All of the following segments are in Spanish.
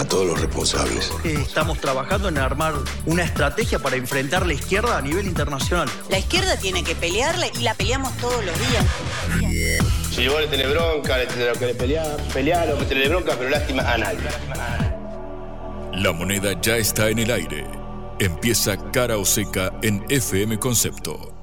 A todos los responsables. Estamos trabajando en armar una estrategia para enfrentar la izquierda a nivel internacional. La izquierda tiene que pelearla y la peleamos todos los días. Si vos le tenés bronca, le tenés que pelear, pelear o tener bronca, pero lástima a nadie. La moneda ya está en el aire. Empieza cara o seca en FM Concepto.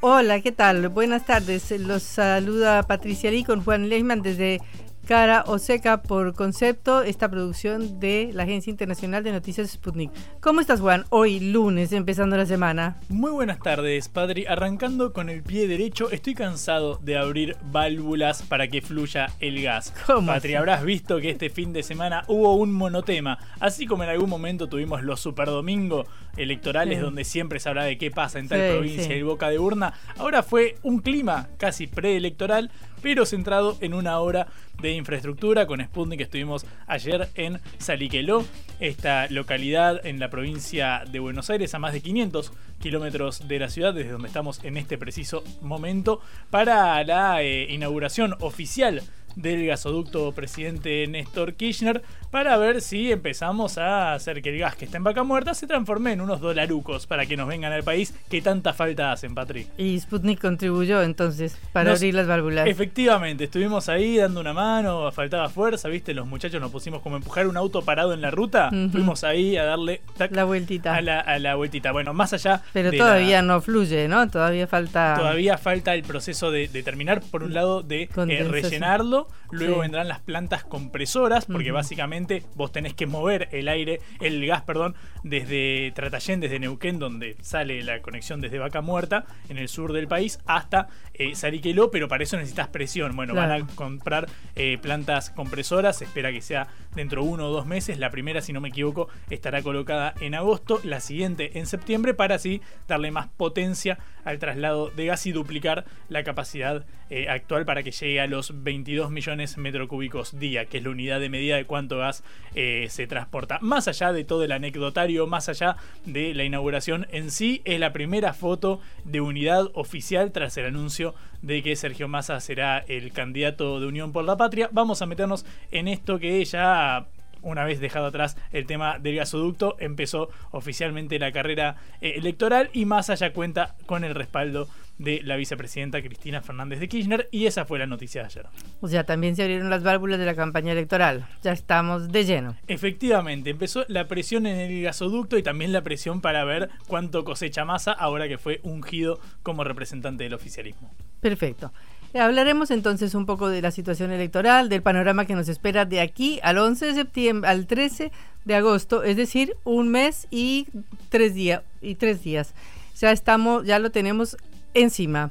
Hola, ¿qué tal? Buenas tardes. Los saluda Patricia Lee con Juan Lehmann desde Cara o Seca por concepto, esta producción de la Agencia Internacional de Noticias Sputnik. ¿Cómo estás, Juan? Hoy, lunes, empezando la semana. Muy buenas tardes, Padre. Arrancando con el pie derecho, estoy cansado de abrir válvulas para que fluya el gas. ¿Cómo Patri, habrás visto que este fin de semana hubo un monotema. Así como en algún momento tuvimos los superdomingos electorales, Sí. donde siempre se habla de qué pasa en tal Sí, provincia sí. y boca de urna. Ahora fue un clima casi preelectoral, pero centrado en una hora de infraestructura. Con Sputnik estuvimos ayer en Saliqueló, esta localidad en la provincia de Buenos Aires, a más de 500 kilómetros de la ciudad, desde donde estamos en este preciso momento, para la eh, inauguración oficial del gasoducto presidente Néstor Kirchner para ver si empezamos a hacer que el gas que está en vaca muerta se transforme en unos dolarucos para que nos vengan al país que tanta falta hacen, Patri. Y Sputnik contribuyó entonces para Nos- abrir las válvulas. Efectivamente, estuvimos ahí dando una mano, faltaba fuerza, ¿viste? Los muchachos nos pusimos como a empujar un auto parado en la ruta. Fuimos ahí a darle tac, La vueltita. a la, a la vueltita. Bueno, más allá. Pero de todavía la- no fluye, ¿no? Todavía falta. Todavía falta el proceso de, de terminar, por un lado, de eh, Condensación. Luego Sí. vendrán las plantas compresoras, porque básicamente vos tenés que mover el aire, el gas, perdón, desde Tratayén, desde Neuquén, donde sale la conexión desde Vaca Muerta, en el sur del país, hasta eh, Sariqueló, pero para eso necesitas presión. Bueno, van a comprar eh, plantas compresoras, se espera que sea dentro de uno o dos meses. La primera, si no me equivoco, estará colocada en agosto, la siguiente en septiembre, para así darle más potencia al traslado de gas y duplicar la capacidad eh, actual para que llegue a los 22 millones metro cúbicos día, que es la unidad de medida de cuánto gas eh, se transporta. Más allá de todo el anecdotario, más allá de la inauguración en sí, es la primera foto de unidad oficial tras el anuncio de que Sergio Massa será el candidato de Unión por la Patria. Vamos a meternos en esto que ya una vez dejado atrás el tema del gasoducto, empezó oficialmente la carrera eh, electoral y Massa ya cuenta con el respaldo de la vicepresidenta Cristina Fernández de Kirchner y esa fue la noticia de ayer. O sea, también se abrieron las válvulas de la campaña electoral. Ya estamos de lleno. Efectivamente, empezó la presión en el gasoducto y también la presión para ver cuánto cosecha Massa ahora que fue ungido como representante del oficialismo. Perfecto. Hablaremos entonces un poco de la situación electoral, del panorama que nos espera de aquí al 11 de septiembre, al 13 de agosto, es decir, un mes y tres días y tres días. Ya estamos, ya lo tenemos encima.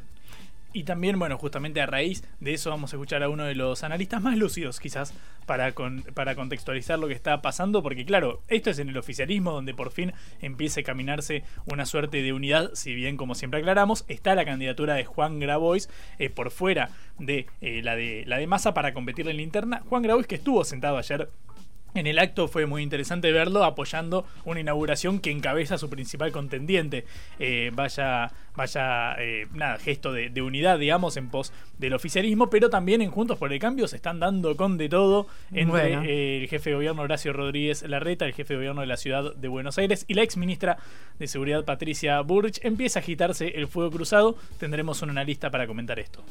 Y también, bueno, justamente a raíz de eso vamos a escuchar a uno de los analistas más lúcidos quizás para, con- para contextualizar lo que está pasando, porque claro, esto es en el oficialismo donde por fin empieza a caminarse una suerte de unidad, si bien como siempre aclaramos, está la candidatura de Juan Grabois eh, por fuera de, eh, la de la de Massa para competir en la interna. Juan Grabois que estuvo sentado ayer en el acto fue muy interesante verlo apoyando una inauguración que encabeza su principal contendiente. Eh, vaya, vaya, eh, nada, gesto de, de unidad, digamos, en pos del oficialismo, pero también en Juntos por el Cambio se están dando con de todo entre Bueno. eh, el jefe de gobierno Horacio Rodríguez Larreta, el jefe de gobierno de la ciudad de Buenos Aires y la ex ministra de Seguridad Patricia Burrich. Empieza a agitarse el fuego cruzado. Tendremos un analista para comentar esto.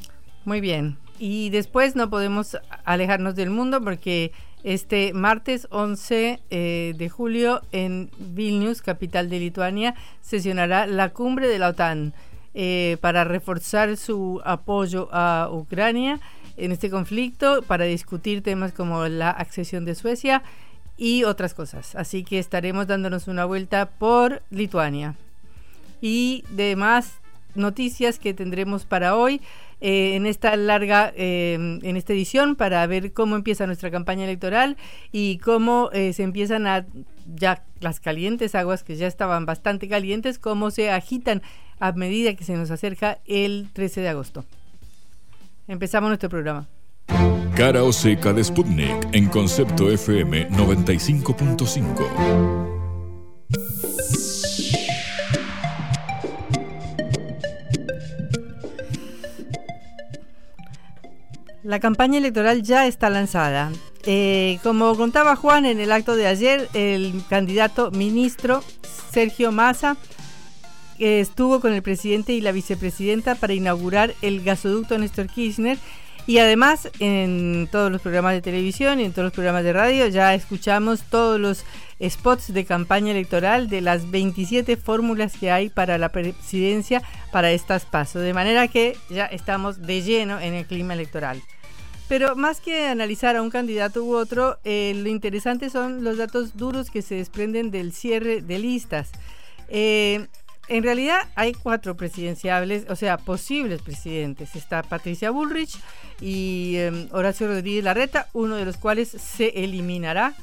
Muy bien. Y después no podemos alejarnos del mundo porque este martes 11 eh, de julio en Vilnius, capital de Lituania, sesionará la cumbre de la OTAN eh, para reforzar su apoyo a Ucrania en este conflicto, para discutir temas como la accesión de Suecia y otras cosas. Así que estaremos dándonos una vuelta por Lituania. Y demás noticias que tendremos para hoy eh, en esta larga, eh, en esta edición, para ver cómo empieza nuestra campaña electoral y cómo eh, se empiezan a ya las calientes aguas que ya estaban bastante calientes, cómo se agitan a medida que se nos acerca el 13 de agosto. Empezamos nuestro programa. Cara o seca de Sputnik en concepto FM 95.5. La campaña electoral ya está lanzada. Eh, como contaba Juan en el acto de ayer, el candidato ministro Sergio Massa estuvo con el presidente y la vicepresidenta para inaugurar el gasoducto Néstor Kirchner y además en todos los programas de televisión y en todos los programas de radio ya escuchamos todos los spots de campaña electoral de las 27 fórmulas que hay para la presidencia para estas pasos. De manera que ya estamos de lleno en el clima electoral. Pero más que analizar a un candidato u otro, eh, lo interesante son los datos duros que se desprenden del cierre de listas. Eh, en realidad hay cuatro presidenciables, o sea, posibles presidentes. Está Patricia Bullrich y em, Horacio Rodríguez Larreta, uno de los cuales se eliminará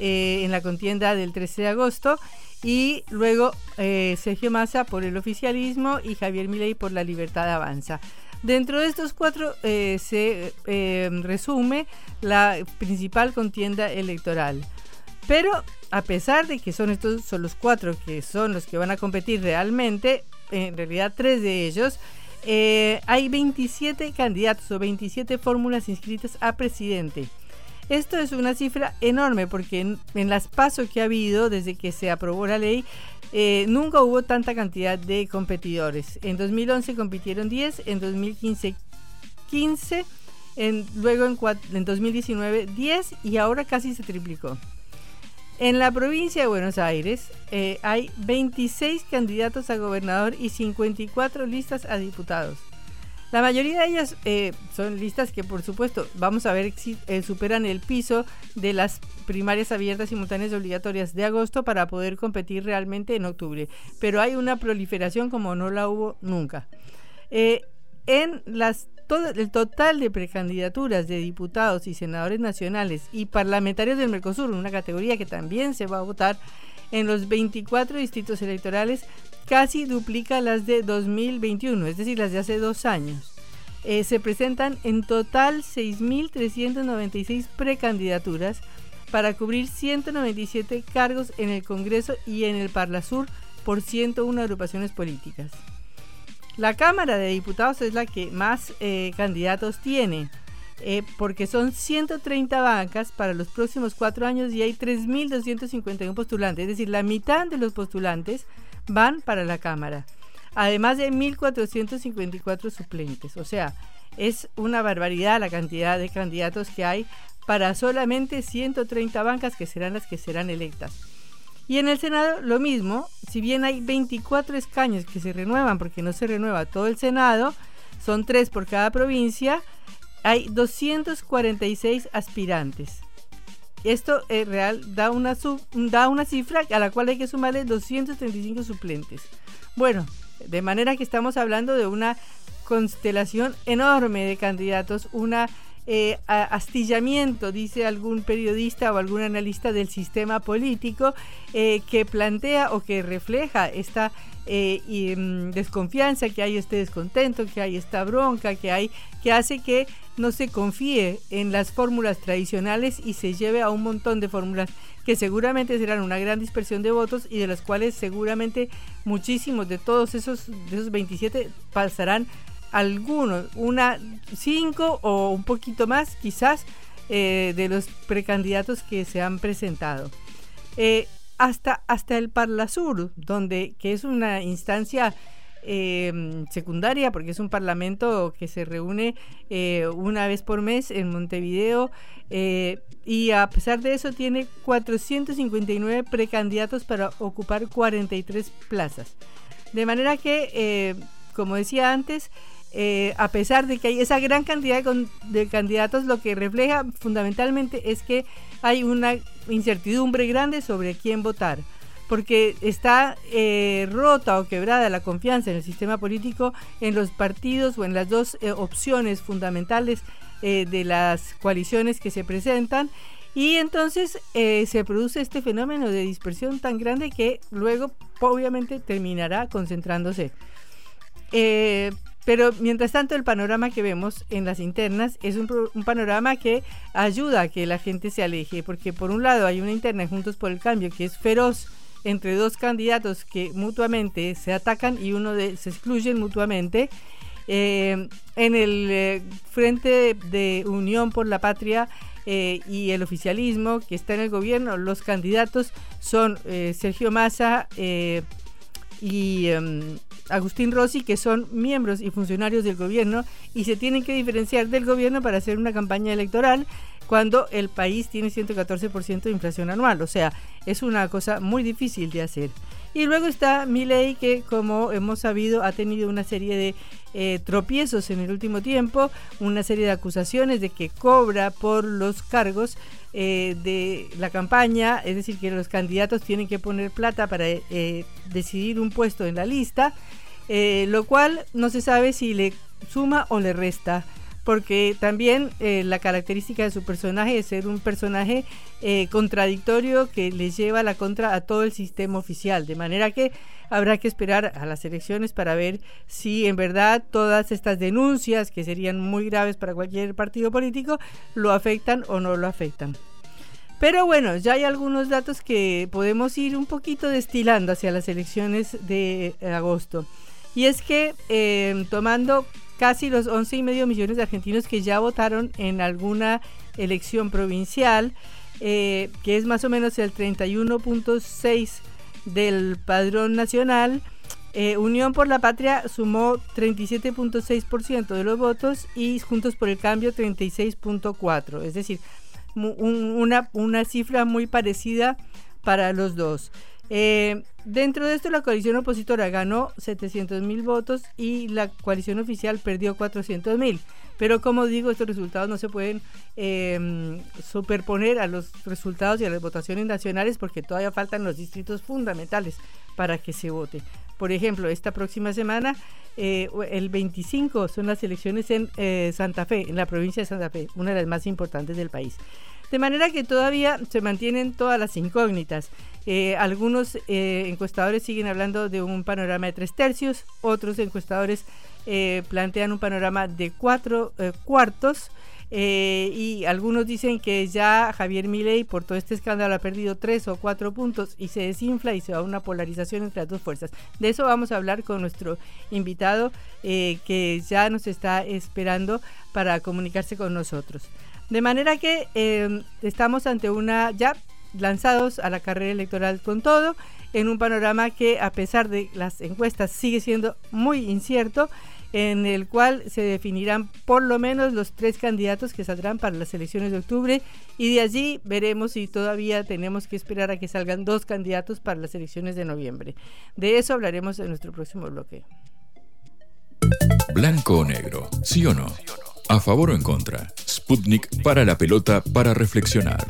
eh, en la contienda del 13 de agosto. Y luego Sergio Massa por el oficialismo y Javier Milei por la libertad avanza. Dentro de estos cuatro eh, se eh, resume la principal contienda electoral. Pero a pesar de que son estos son los cuatro que son los que van a competir realmente, en realidad tres de ellos, eh, hay 27 candidatos o 27 fórmulas inscritas a presidente. Esto es una cifra enorme porque en, en las pasos que ha habido desde que se aprobó la ley, eh, nunca hubo tanta cantidad de competidores. En 2011 compitieron 10, en 2015 15, en, luego en, en 2019 10 y ahora casi se triplicó. En la provincia de Buenos Aires eh, hay 26 candidatos a gobernador y 54 listas a diputados. La mayoría de ellas eh, son listas que, por supuesto, vamos a ver si eh, superan el piso de las primarias abiertas, simultáneas y obligatorias de agosto para poder competir realmente en octubre. Pero hay una proliferación como no la hubo nunca. Eh, en las el total de precandidaturas de diputados y senadores nacionales y parlamentarios del Mercosur, una categoría que también se va a votar en los 24 distritos electorales, casi duplica las de 2021, es decir, las de hace dos años. Eh, se presentan en total 6.396 precandidaturas para cubrir 197 cargos en el Congreso y en el Parlasur por 101 agrupaciones políticas. La Cámara de Diputados es la que más eh, candidatos tiene, eh, porque son 130 bancas para los próximos cuatro años y hay 3.251 postulantes, es decir, la mitad de los postulantes van para la Cámara, además de 1.454 suplentes. O sea, es una barbaridad la cantidad de candidatos que hay para solamente 130 bancas que serán las que serán electas. Y en el Senado lo mismo, si bien hay 24 escaños que se renuevan porque no se renueva todo el Senado, son tres por cada provincia, hay 246 aspirantes. Esto es real da una, da una cifra a la cual hay que sumarle 235 suplentes. Bueno, de manera que estamos hablando de una constelación enorme de candidatos, una eh, astillamiento, dice algún periodista o algún analista del sistema político, eh, que plantea o que refleja esta eh, mm, desconfianza, que hay este descontento, que hay esta bronca, que hay, que hace que no se confíe en las fórmulas tradicionales y se lleve a un montón de fórmulas que seguramente serán una gran dispersión de votos y de las cuales seguramente muchísimos de todos esos, de esos 27 pasarán algunos, una cinco o un poquito más quizás eh, de los precandidatos que se han presentado. Eh, hasta, hasta el Parlasur, donde, que es una instancia eh, secundaria, porque es un parlamento que se reúne una vez por mes en Montevideo, y a pesar de eso tiene 459 precandidatos para ocupar 43 plazas. De manera que, como decía antes, eh, a pesar de que hay esa gran cantidad de, candidatos, lo que refleja fundamentalmente es que hay una incertidumbre grande sobre quién votar, porque está eh, rota o quebrada la confianza en el sistema político, en los partidos o en las dos eh, opciones fundamentales de las coaliciones que se presentan. Y entonces se produce este fenómeno de dispersión tan grande que luego obviamente terminará concentrándose. Pero mientras tanto el panorama que vemos en las internas es un, un, panorama que ayuda a que la gente se aleje, porque por un lado hay una interna Juntos por el Cambio que es feroz entre dos candidatos que mutuamente se atacan y uno de, se excluyen mutuamente. Eh, en el eh, Frente de Unión por la Patria eh, y el oficialismo que está en el gobierno, los candidatos son Sergio Massa y em, Agustín Rossi, que son miembros y funcionarios del gobierno y se tienen que diferenciar del gobierno para hacer una campaña electoral cuando el país tiene 114% de inflación anual. O sea, es una cosa muy difícil de hacer. Y luego está Milei, que como hemos sabido ha tenido una serie de eh, tropiezos en el último tiempo, una serie de acusaciones de que cobra por los cargos eh, de la campaña, es decir, que los candidatos tienen que poner plata para eh, decidir un puesto en la lista, eh, lo cual no se sabe si le suma o le resta porque también eh, la característica de su personaje es ser un personaje eh, contradictorio que le lleva la contra a todo el sistema oficial, de manera que habrá que esperar a las elecciones para ver si en verdad todas estas denuncias, que serían muy graves para cualquier partido político, lo afectan o no lo afectan. Pero bueno, ya hay algunos datos que podemos ir un poquito destilando hacia las elecciones de agosto. Y es que eh, tomando casi los 11 y medio millones de argentinos que ya votaron en alguna elección provincial, eh, que es más o menos el 31.6 del padrón nacional. Eh, Unión por la Patria sumó 37.6% de los votos y Juntos por el Cambio 36.4%, es decir, una, una cifra muy parecida para los dos. Eh, dentro de esto, la coalición opositora ganó 700 mil votos y la coalición oficial perdió 400 mil. Pero como digo, estos resultados no se pueden eh, superponer a los resultados y a las votaciones nacionales porque todavía faltan los distritos fundamentales para que se vote. Por ejemplo, esta próxima semana, eh, el 25 son las elecciones en eh, Santa Fe, en la provincia de Santa Fe, una de las más importantes del país. De manera que todavía se mantienen todas las incógnitas. Eh, algunos encuestadores siguen hablando de un panorama de tres tercios, otros encuestadores plantean un panorama de cuatro cuartos. Y algunos dicen que ya Javier Milei por todo este escándalo ha perdido tres o cuatro puntos y se desinfla y se va a una polarización entre las dos fuerzas. De eso vamos a hablar con nuestro invitado que ya nos está esperando para comunicarse con nosotros. De manera que eh, estamos ante una, ya lanzados a la carrera electoral con todo, en un panorama que a pesar de las encuestas sigue siendo muy incierto, en el cual se definirán por lo menos los tres candidatos que saldrán para las elecciones de octubre y de allí veremos si todavía tenemos que esperar a que salgan dos candidatos para las elecciones de noviembre. De eso hablaremos en nuestro próximo bloque. Blanco o negro, sí o no. ¿A favor o en contra? Sputnik para la pelota para reflexionar.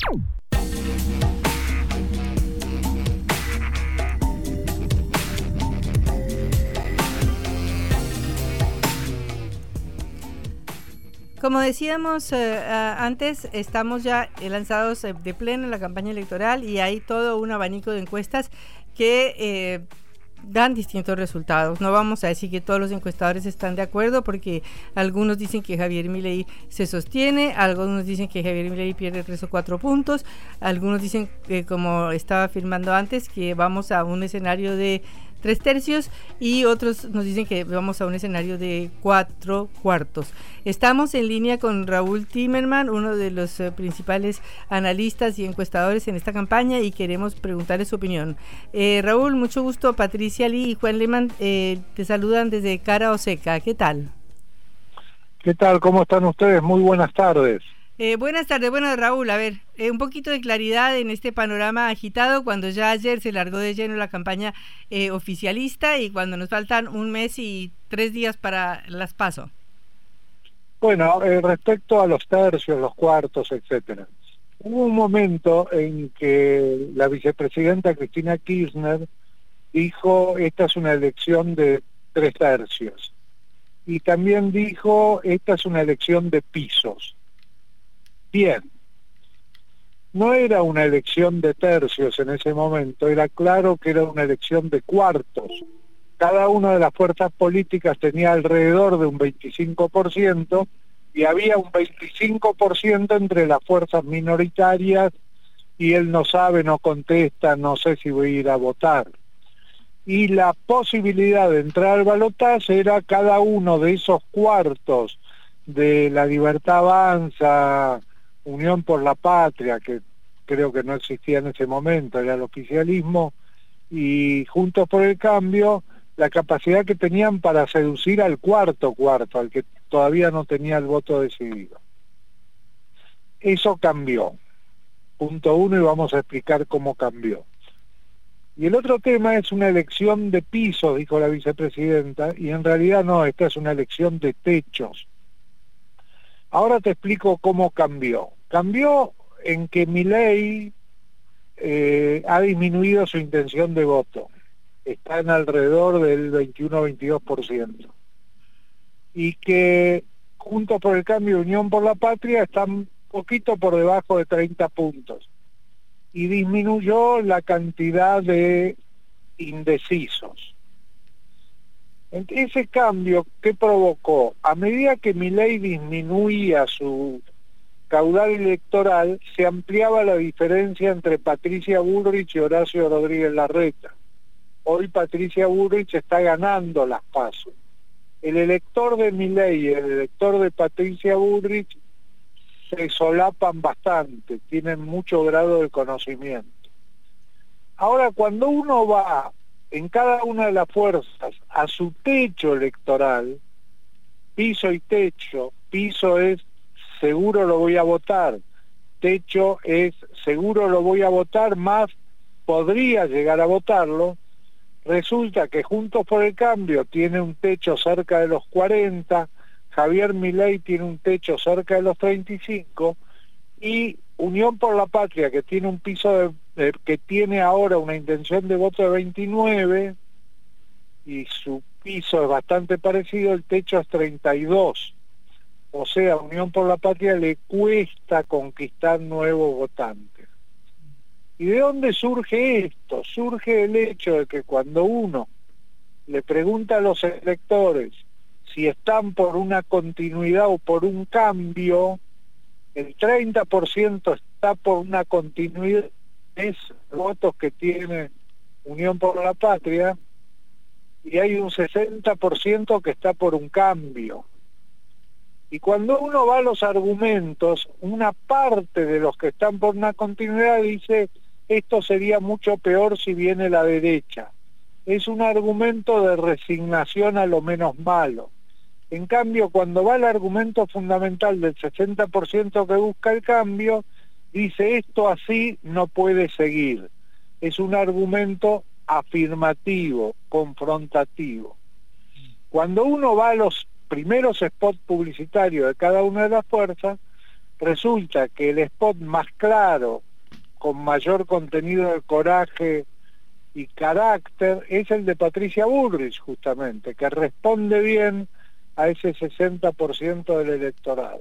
Como decíamos eh, antes, estamos ya lanzados eh, de pleno en la campaña electoral y hay todo un abanico de encuestas que eh, dan distintos resultados. No vamos a decir que todos los encuestadores están de acuerdo porque algunos dicen que Javier Milei se sostiene, algunos dicen que Javier Milei pierde tres o cuatro puntos, algunos dicen que como estaba afirmando antes que vamos a un escenario de tres tercios y otros nos dicen que vamos a un escenario de cuatro cuartos. Estamos en línea con Raúl Timerman, uno de los eh, principales analistas y encuestadores en esta campaña y queremos preguntarle su opinión. Eh, Raúl, mucho gusto. Patricia Lee y Juan Lehmann eh, te saludan desde Cara Oseca. ¿Qué tal? ¿Qué tal? ¿Cómo están ustedes? Muy buenas tardes. Eh, buenas tardes, bueno Raúl, a ver, eh, un poquito de claridad en este panorama agitado cuando ya ayer se largó de lleno la campaña eh, oficialista y cuando nos faltan un mes y tres días para las paso. Bueno, respecto a los tercios, los cuartos, etcétera, hubo un momento en que la vicepresidenta Cristina Kirchner dijo esta es una elección de tres tercios y también dijo esta es una elección de pisos bien. No era una elección de tercios en ese momento, era claro que era una elección de cuartos, cada una de las fuerzas políticas tenía alrededor de un 25% y había un 25% entre las fuerzas minoritarias y él no sabe, no contesta, no sé si voy a ir a votar. Y la posibilidad de entrar al balotaje era cada uno de esos cuartos de la libertad avanza, Unión por la Patria, que creo que no existía en ese momento, era el oficialismo, y Juntos por el Cambio, la capacidad que tenían para seducir al cuarto cuarto, al que todavía no tenía el voto decidido. Eso cambió. Punto uno y vamos a explicar cómo cambió. Y el otro tema es una elección de pisos, dijo la vicepresidenta, y en realidad no, esta es una elección de techos. Ahora te explico cómo cambió. Cambió en que mi ley eh, ha disminuido su intención de voto. Está en alrededor del 21-22% y que Juntos por el Cambio Unión por la Patria están poquito por debajo de 30 puntos y disminuyó la cantidad de indecisos. Ese cambio que provocó, a medida que mi ley disminuía su caudal electoral, se ampliaba la diferencia entre Patricia Bullrich y Horacio Rodríguez Larreta. Hoy Patricia Bullrich está ganando las pasos el elector de Milei y el elector de Patricia Bullrich se solapan bastante, tienen mucho grado de conocimiento. Ahora, cuando uno va en cada una de las fuerzas a su techo electoral, piso y techo, piso es seguro lo voy a votar, techo es seguro lo voy a votar, más podría llegar a votarlo, Resulta que Juntos por el Cambio tiene un techo cerca de los 40, Javier Milei tiene un techo cerca de los 35 y Unión por la Patria que tiene un piso de, que tiene ahora una intención de voto de 29 y su piso es bastante parecido, el techo es 32. O sea, Unión por la Patria le cuesta conquistar nuevos votantes. ¿Y de dónde surge esto? Surge el hecho de que cuando uno le pregunta a los electores si están por una continuidad o por un cambio, el 30% está por una continuidad, es votos que tiene Unión por la Patria, y hay un 60% que está por un cambio. Y cuando uno va a los argumentos, una parte de los que están por una continuidad dice, esto sería mucho peor si viene la derecha. Es un argumento de resignación a lo menos malo. En cambio, cuando va el argumento fundamental del 60% que busca el cambio, dice esto así no puede seguir. Es un argumento afirmativo, confrontativo. Cuando uno va a los primeros spots publicitarios de cada una de las fuerzas, resulta que el spot más claro, con mayor contenido de coraje y carácter es el de Patricia Bullrich, justamente, que responde bien a ese 60% del electorado.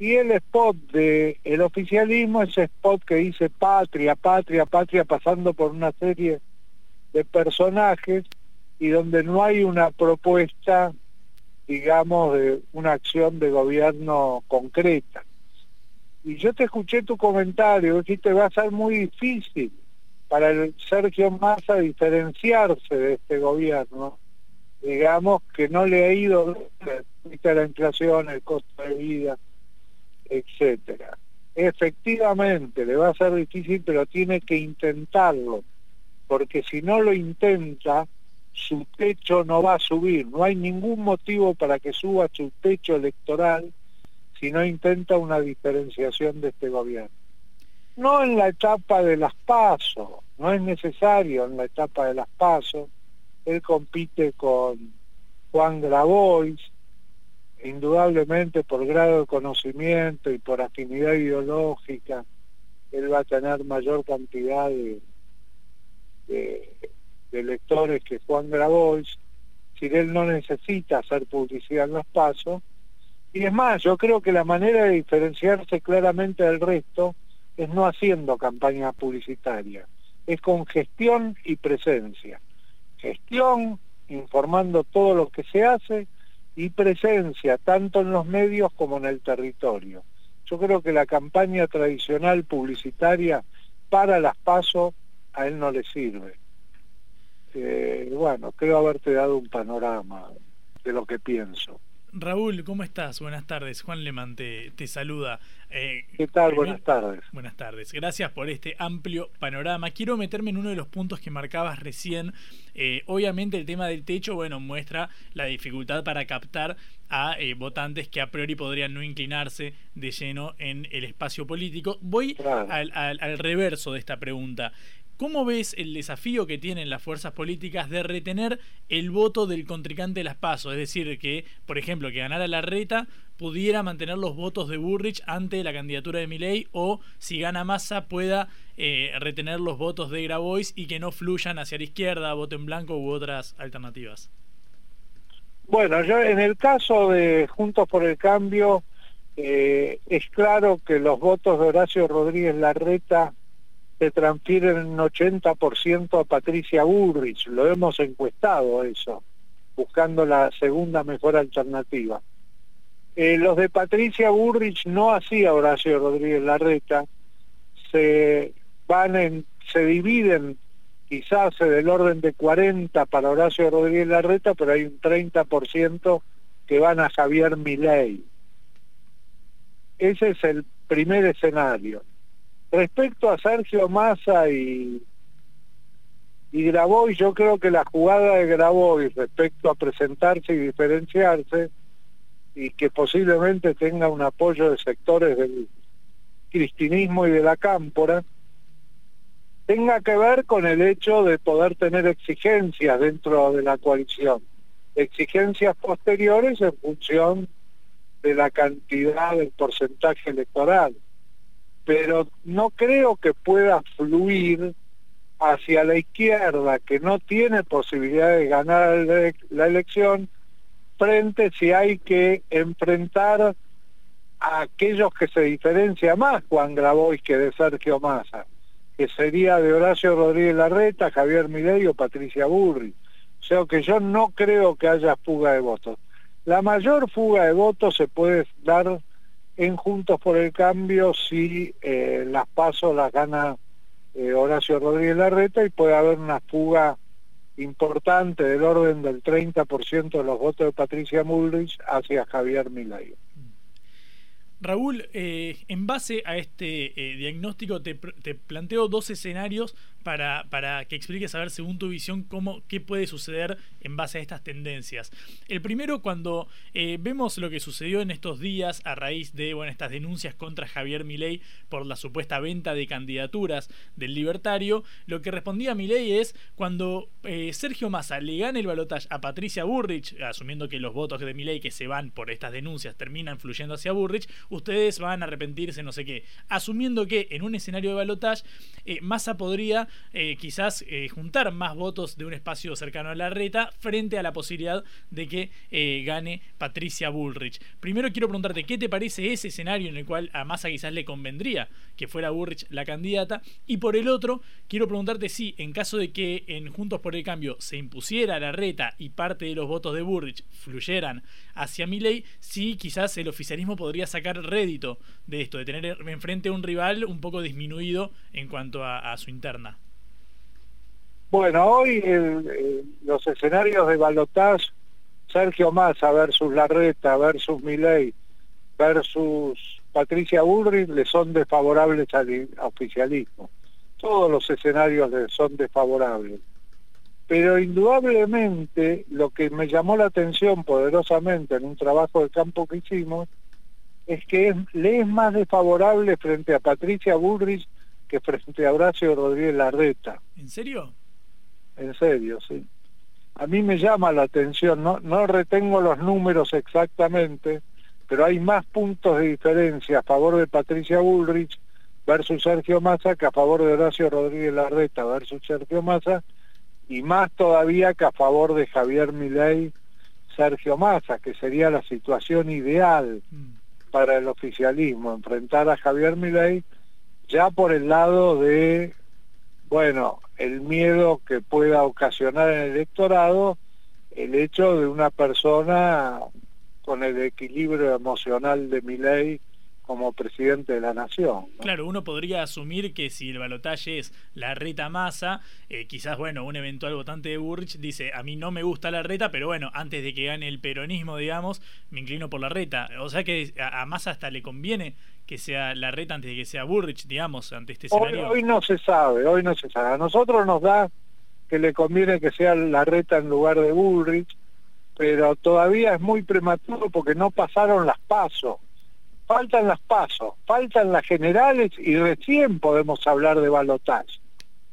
Y el spot del el oficialismo, ese spot que dice patria, patria, patria, pasando por una serie de personajes y donde no hay una propuesta, digamos, de una acción de gobierno concreta. Y yo te escuché tu comentario, dijiste va a ser muy difícil para el Sergio Massa diferenciarse de este gobierno. Digamos que no le ha ido la inflación, el costo de vida, etcétera. Efectivamente, le va a ser difícil, pero tiene que intentarlo, porque si no lo intenta, su techo no va a subir. No hay ningún motivo para que suba su techo electoral si no intenta una diferenciación de este gobierno. No en la etapa de las pasos, no es necesario en la etapa de las pasos, él compite con Juan Grabois, indudablemente por grado de conocimiento y por afinidad ideológica, él va a tener mayor cantidad de, electores que Juan Grabois, si él no necesita hacer publicidad en los pasos, y es más, yo creo que la manera de diferenciarse claramente del resto es no haciendo campaña publicitaria, es con gestión y presencia. gestión, informando todo lo que se hace y presencia tanto en los medios como en el territorio. Yo creo que la campaña tradicional publicitaria para las pasos a él no le sirve. Eh, bueno, creo haberte dado un panorama de lo que pienso. Raúl, ¿cómo estás? Buenas tardes. Juan Leman te, saluda. Eh, ¿Qué tal? Buenas tardes. Buenas tardes. Gracias por este amplio panorama. Quiero meterme en uno de los puntos que marcabas recién. Eh, obviamente el tema del techo, bueno, muestra la dificultad para captar a eh, votantes que a priori podrían no inclinarse de lleno en el espacio político. Voy al, al reverso de esta pregunta. ¿Cómo ves el desafío que tienen las fuerzas políticas de retener el voto del contrincante de las pasos? Es decir, que, por ejemplo, que ganara la reta pudiera mantener los votos de Burrich ante la candidatura de Milei o si gana Massa pueda eh, retener los votos de Grabois y que no fluyan hacia la izquierda, voto en blanco u otras alternativas. Bueno, yo en el caso de Juntos por el Cambio, eh, es claro que los votos de Horacio Rodríguez Larreta se transfieren un 80% a Patricia Burrich, lo hemos encuestado eso, buscando la segunda mejor alternativa. Eh, los de Patricia Burrich no hacía Horacio Rodríguez Larreta, se van en, se dividen quizás del orden de 40 para Horacio Rodríguez Larreta, pero hay un 30% que van a Javier Milei. Ese es el primer escenario. Respecto a Sergio Massa y, y yo creo que la jugada de Grabois respecto a presentarse y diferenciarse y que posiblemente tenga un apoyo de sectores del cristinismo y de la cámpora, tenga que ver con el hecho de poder tener exigencias dentro de la coalición, exigencias posteriores en función de la cantidad del porcentaje electoral pero no creo que pueda fluir hacia la izquierda, que no tiene posibilidad de ganar la elección, frente si hay que enfrentar a aquellos que se diferencia más Juan Grabois que de Sergio Massa, que sería de Horacio Rodríguez Larreta, Javier Milei o Patricia Burri. O sea que yo no creo que haya fuga de votos. La mayor fuga de votos se puede dar en Juntos por el Cambio si eh, las pasos las gana eh, Horacio Rodríguez Larreta y puede haber una fuga importante del orden del 30% de los votos de Patricia Mullrich hacia Javier Milei. Raúl, eh, en base a este diagnóstico te, planteo dos escenarios para, para que expliques, a ver, según tu visión, cómo, qué puede suceder en base a estas tendencias. El primero, cuando eh, vemos lo que sucedió en estos días a raíz de bueno, estas denuncias contra Javier Milei por la supuesta venta de candidaturas del libertario, lo que respondía Milei es cuando eh, Sergio Massa le gane el balotaje a Patricia Burrich, asumiendo que los votos de Milei que se van por estas denuncias terminan fluyendo hacia Burrich, ustedes van a arrepentirse, no sé qué. Asumiendo que en un escenario de balotaje, eh, Massa podría eh, quizás eh, juntar más votos de un espacio cercano a la reta frente a la posibilidad de que eh, gane Patricia Bullrich. Primero quiero preguntarte, ¿qué te parece ese escenario en el cual a Massa quizás le convendría que fuera Bullrich la candidata? Y por el otro, quiero preguntarte si en caso de que en Juntos por el Cambio se impusiera la reta y parte de los votos de Bullrich fluyeran hacia Milley, si quizás el oficialismo podría sacar rédito de esto, de tener enfrente a un rival un poco disminuido en cuanto a su interna. Bueno, hoy los escenarios de balotaje, Sergio Massa versus Larreta versus Milei versus Patricia Bullrich le son desfavorables al oficialismo. Todos los escenarios son desfavorables. Pero indudablemente lo que me llamó la atención poderosamente en un trabajo de campo que hicimos es que le es más desfavorable frente a Patricia Bullrich que frente a Horacio Rodríguez Larreta. ¿En serio? En serio, sí. A mí me llama la atención, no, no retengo los números exactamente, pero hay más puntos de diferencia a favor de Patricia Bullrich versus Sergio Massa que a favor de Horacio Rodríguez Larreta versus Sergio Massa y más todavía que a favor de Javier Milei Sergio Massa, que sería la situación ideal mm. para el oficialismo, enfrentar a Javier Milei ya por el lado de, bueno, el miedo que pueda ocasionar en el electorado el hecho de una persona con el equilibrio emocional de mi ley como presidente de la nación. Claro, uno podría asumir que si el balotaje es la reta masa, eh, quizás, bueno, un eventual votante de Burrich dice, a mí no me gusta la reta, pero bueno, antes de que gane el peronismo, digamos, me inclino por la reta. O sea que a, Massa hasta le conviene que sea la reta antes de que sea Burrich, digamos, ante este escenario. Hoy, hoy no se sabe, hoy no se sabe. A nosotros nos da que le conviene que sea la reta en lugar de Bullrich, pero todavía es muy prematuro porque no pasaron las pasos faltan las pasos, faltan las generales y recién podemos hablar de balotaje.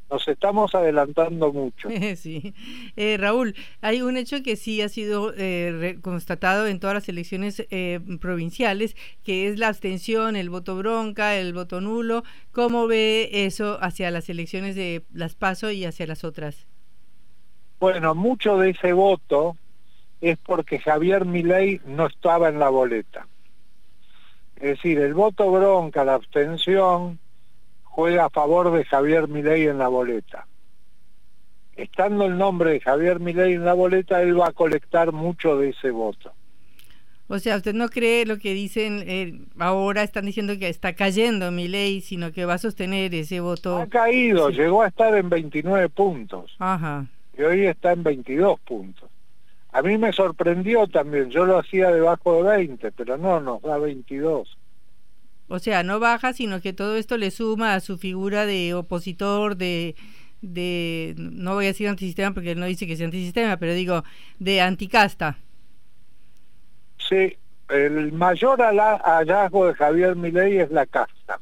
Nos estamos adelantando mucho. Sí. Eh, Raúl, hay un hecho que sí ha sido eh, constatado en todas las elecciones eh, provinciales, que es la abstención, el voto bronca, el voto nulo. ¿Cómo ve eso hacia las elecciones de las PASO y hacia las otras? Bueno, mucho de ese voto es porque Javier Milei no estaba en la boleta. Es decir, el voto bronca, la abstención, juega a favor de Javier Milei en la boleta. Estando el nombre de Javier Milei en la boleta, él va a colectar mucho de ese voto. O sea, ¿usted no cree lo que dicen eh, ahora? Están diciendo que está cayendo Milei, sino que va a sostener ese voto. Ha caído, llegó a estar en 29 puntos. Ajá. Y hoy está en 22 puntos. A mí me sorprendió también, yo lo hacía debajo de 20, pero no, nos da 22. O sea, no baja, sino que todo esto le suma a su figura de opositor, de, de no voy a decir antisistema porque él no dice que sea antisistema, pero digo, de anticasta. Sí, el mayor hallazgo de Javier Milei es la casta.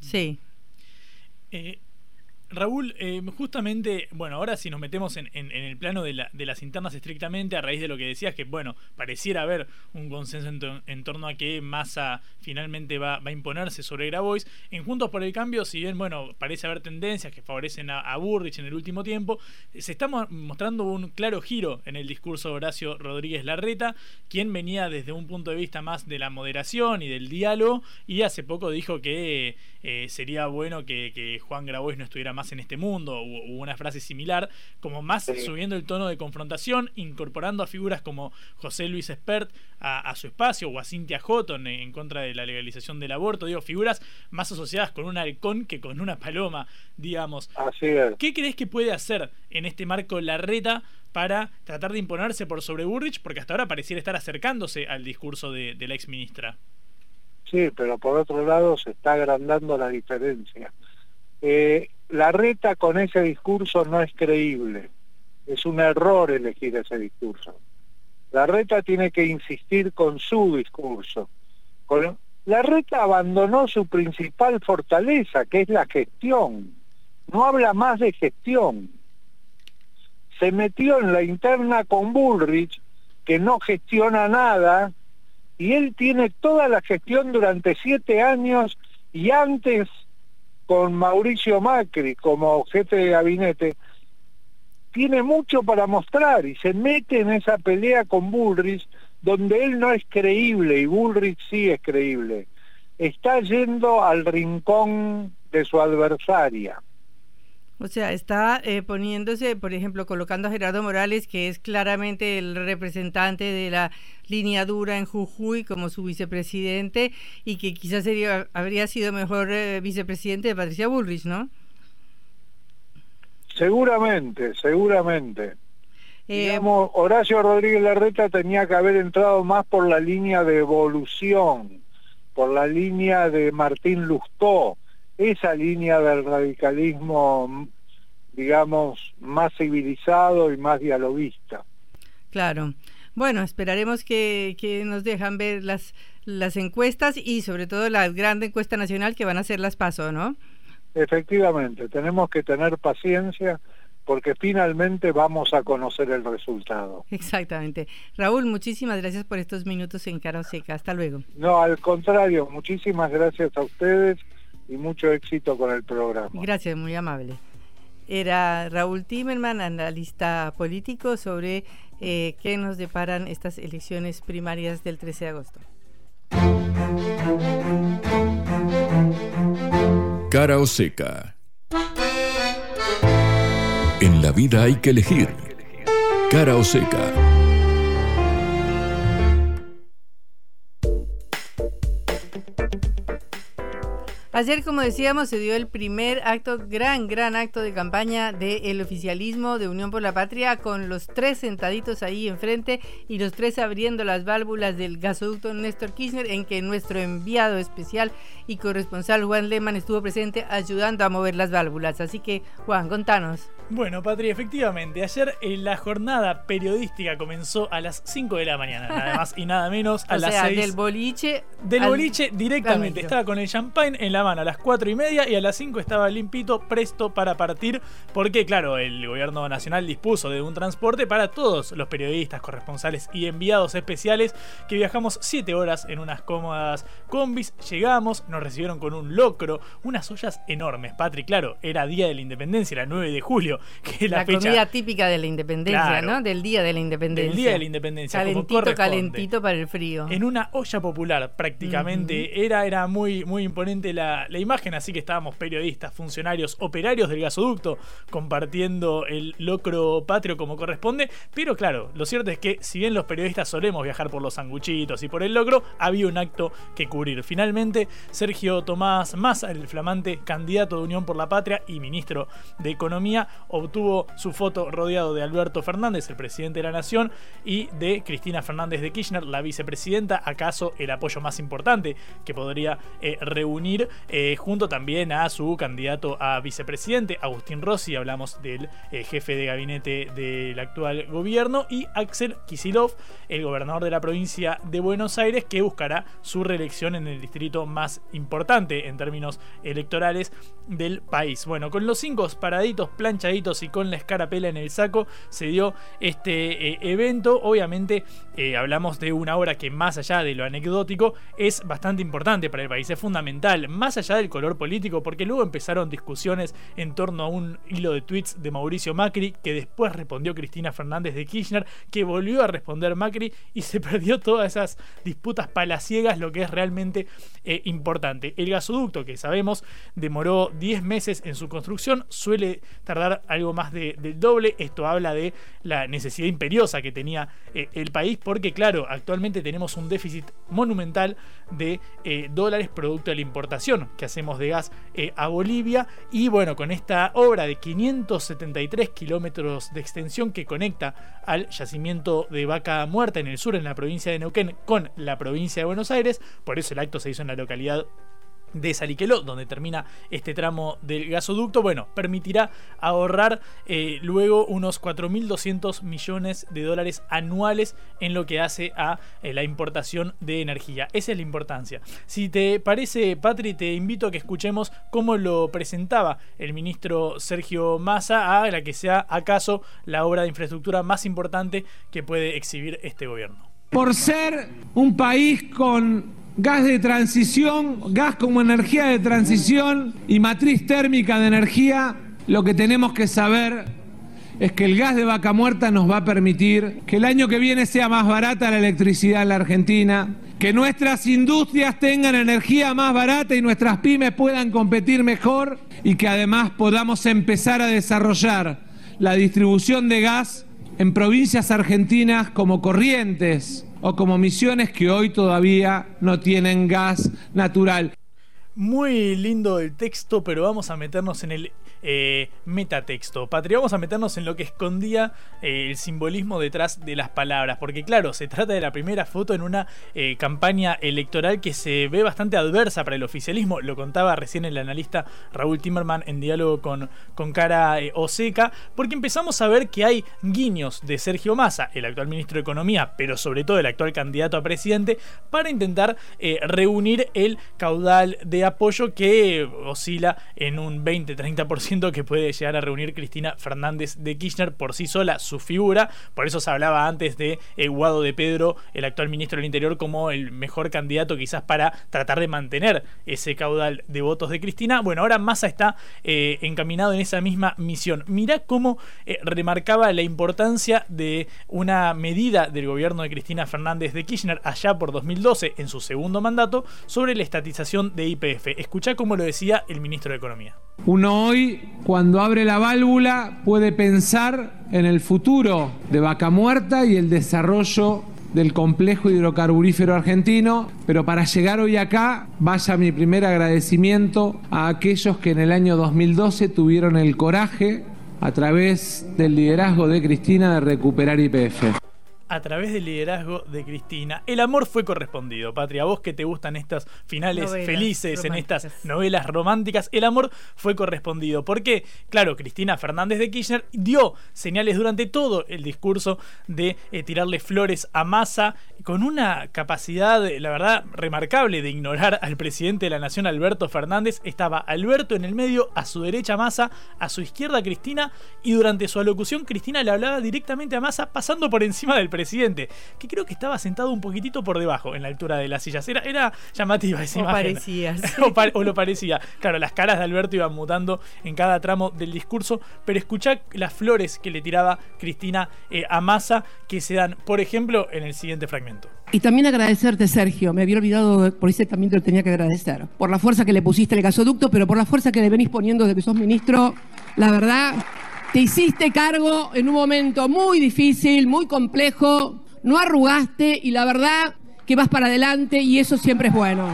Sí. Eh, Raúl, eh, justamente, bueno, ahora si nos metemos en, el plano de, las internas estrictamente, a raíz de lo que decías, que bueno, pareciera haber un consenso en, torno a que Massa finalmente va, a imponerse sobre Grabois. En Juntos por el Cambio, si bien, bueno, parece haber tendencias que favorecen a, a Burrich en el último tiempo, se está mostrando un claro giro en el discurso de Horacio Rodríguez Larreta, quien venía desde un punto de vista más de la moderación y del diálogo, y hace poco dijo que eh, sería bueno que, Juan Grabois no estuviera más en este mundo, o una frase similar, como más subiendo el tono de confrontación, incorporando a figuras como José Luis Espert a, su espacio, o a Cintia Houghton en, contra de la legalización del aborto, digo, figuras más asociadas con un halcón que con una paloma, digamos. ¿Qué crees que puede hacer en este marco la reta para tratar de imponerse por sobre Burrich? Porque hasta ahora pareciera estar acercándose al discurso de, de la ex ministra. Sí, pero por otro lado se está agrandando la diferencia. Eh, la reta con ese discurso no es creíble. Es un error elegir ese discurso. La reta tiene que insistir con su discurso. La reta abandonó su principal fortaleza, que es la gestión. No habla más de gestión. Se metió en la interna con Bullrich, que no gestiona nada, y él tiene toda la gestión durante siete años y antes con Mauricio Macri como jefe de gabinete, tiene mucho para mostrar y se mete en esa pelea con Bullrich donde él no es creíble y Bullrich sí es creíble. Está yendo al rincón de su adversaria. O sea, está eh, poniéndose, por ejemplo, colocando a Gerardo Morales, que es claramente el representante de la línea dura en Jujuy como su vicepresidente y que quizás sería, habría sido mejor eh, vicepresidente de Patricia Bullrich, ¿no? Seguramente, seguramente. Eh, Digamos, Horacio Rodríguez Larreta tenía que haber entrado más por la línea de evolución, por la línea de Martín Lustó, esa línea del radicalismo, digamos, más civilizado y más dialoguista. Claro. Bueno, esperaremos que, que nos dejan ver las, las encuestas y sobre todo la gran encuesta nacional que van a ser las PASO, ¿no? Efectivamente, tenemos que tener paciencia porque finalmente vamos a conocer el resultado. Exactamente. Raúl, muchísimas gracias por estos minutos en Cara Seca. Hasta luego. No, al contrario, muchísimas gracias a ustedes y mucho éxito con el programa. Gracias, muy amable. Era Raúl Timerman, analista político, sobre eh, qué nos deparan estas elecciones primarias del 13 de agosto. Cara o seca. En la vida hay que elegir. Cara o seca. Ayer, como decíamos, se dio el primer acto, gran, gran acto de campaña del oficialismo de Unión por la Patria, con los tres sentaditos ahí enfrente y los tres abriendo las válvulas del gasoducto Néstor Kirchner, en que nuestro enviado especial y corresponsal Juan Lehmann estuvo presente ayudando a mover las válvulas. Así que, Juan, contanos. Bueno, Patri, efectivamente, ayer en la jornada periodística comenzó a las 5 de la mañana, nada más y nada menos, a o las sea, 6. del boliche. Del al- boliche directamente. Estaba con el champagne en la mano a las 4 y media y a las 5 estaba limpito, presto para partir. Porque, claro, el gobierno nacional dispuso de un transporte para todos los periodistas, corresponsales y enviados especiales que viajamos 7 horas en unas cómodas combis. Llegamos, nos recibieron con un locro, unas ollas enormes. Patri, claro, era día de la independencia, era 9 de julio, que la, La, fecha. comida típica de la independencia, Claro. ¿no? Del día de la independencia. Del día de la independencia, como Calentito, corresponde. calentito para el frío. En una olla popular, prácticamente. Era, era muy, muy imponente la, la imagen, así que estábamos periodistas, funcionarios, operarios del gasoducto compartiendo el locro patrio como corresponde. Pero claro, lo cierto es que, si bien los periodistas solemos viajar por los sanguchitos y por el locro, había un acto que cubrir. Finalmente, Sergio Tomás Massa, el flamante candidato de Unión por la Patria y ministro de Economía, obtuvo su foto rodeado de Alberto Fernández, el presidente de la Nación, y de Cristina Fernández de Kirchner, la vicepresidenta, acaso el apoyo más importante que podría eh, reunir, eh, junto también a su candidato a vicepresidente, Agustín Rossi, hablamos del eh, jefe de gabinete del actual gobierno, y Axel Kisilov, el gobernador de la provincia de Buenos Aires, que buscará su reelección en el distrito más importante en términos electorales del país. Bueno, con los cinco paraditos, planchaditos y con la escarapela en el saco, se dio este eh, evento. Obviamente, eh, hablamos de una obra que, más allá de lo anecdótico, es bastante importante para el país, es fundamental, más allá del color político, porque luego empezaron discusiones en torno a un hilo de tweets de Mauricio Macri, que después respondió Cristina Fernández de Kirchner, que volvió a responder Macri y se perdió todas esas disputas palaciegas, lo que es realmente eh, importante. El gasoducto, que sabemos demoró 10 meses en su construcción, suele tardar algo más de- del doble. Esto habla de la necesidad imperiosa que tenía eh, el país, porque claro, actualmente tenemos un déficit monumental de eh, dólares producto de la importación que hacemos de gas eh, a Bolivia. Y bueno, con esta obra de 573 kilómetros de extensión que conecta al yacimiento de Vaca Muerta en el sur, en la provincia de Neuquén, con la provincia de Buenos Aires, por eso el acto se hizo en la localidad de Saliqueló, donde termina este tramo del gasoducto, bueno, permitirá ahorrar eh, luego unos 4.200 millones de dólares anuales en lo que hace a eh, la importación de energía. Esa es la importancia. Si te parece, Patri, te invito a que escuchemos cómo lo presentaba el ministro Sergio Massa a la que sea acaso la obra de infraestructura más importante que puede exhibir este gobierno. por ser un país con gas de transición, gas como energía de transición y matriz térmica de energía, lo que tenemos que saber es que el gas de vaca muerta nos va a permitir que el año que viene sea más barata la electricidad en la Argentina, que nuestras industrias tengan energía más barata y nuestras pymes puedan competir mejor y que además podamos empezar a desarrollar la distribución de gas en provincias argentinas como Corrientes o como Misiones que hoy todavía no tienen gas natural. Muy lindo el texto, pero vamos a meternos en el eh, metatexto. Patria, vamos a meternos en lo que escondía eh, el simbolismo detrás de las palabras. Porque claro, se trata de la primera foto en una eh, campaña electoral que se ve bastante adversa para el oficialismo. Lo contaba recién el analista Raúl Timmerman en diálogo con, con Cara eh, Oseca. Porque empezamos a ver que hay guiños de Sergio Massa, el actual ministro de Economía, pero sobre todo el actual candidato a presidente, para intentar reunir el caudal de apoyo que oscila en un 20-30% que puede llegar a reunir Cristina Fernández de Kirchner por sí sola, su figura. Por eso se hablaba antes de eh, de Pedro, el actual ministro del Interior, como el mejor candidato quizás para tratar de mantener ese caudal de votos de Cristina. Bueno, ahora Massa está eh, encaminado en esa misma misión. Mirá cómo eh, remarcaba la importancia de una medida del gobierno de Cristina Fernández de Kirchner allá por 2012, en su segundo mandato, sobre la estatización de IPF. Escuchá cómo lo decía el ministro de Economía. Uno hoy, cuando abre la válvula, puede pensar en el futuro de Vaca Muerta y el desarrollo del complejo hidrocarburífero argentino, pero para llegar hoy acá, vaya mi primer agradecimiento a aquellos que en el año 2012 tuvieron el coraje, a través del liderazgo de Cristina, de recuperar IPF a través del liderazgo de Cristina. El amor fue correspondido, Patria. Vos que te gustan estas finales felices en estas novelas románticas, el amor fue correspondido. Porque, claro, Cristina Fernández de Kirchner dio señales durante todo el discurso de eh, tirarle flores a Massa con una capacidad, la verdad, remarcable de ignorar al presidente de la Nación, Alberto Fernández. Estaba Alberto en el medio, a su derecha Massa, a su izquierda Cristina, y durante su alocución Cristina le hablaba directamente a Massa, pasando por encima del presidente presidente, que creo que estaba sentado un poquitito por debajo en la altura de las sillas. Era, era llamativa esa o imagen. Parecía, o, lo parecía. Claro, las caras de Alberto iban mutando en cada tramo del discurso, pero escuchá las flores que le tiraba Cristina eh, a Massa, que se dan, por ejemplo, en el siguiente fragmento. Y también agradecerte, Sergio. Me había olvidado, por ese también te lo tenía que agradecer. Por la fuerza que le pusiste el gasoducto, pero por la fuerza que le venís poniendo desde que sos ministro. La verdad, te hiciste cargo en un momento muy difícil, muy complejo, no arrugaste y la verdad que vas para adelante y eso siempre es bueno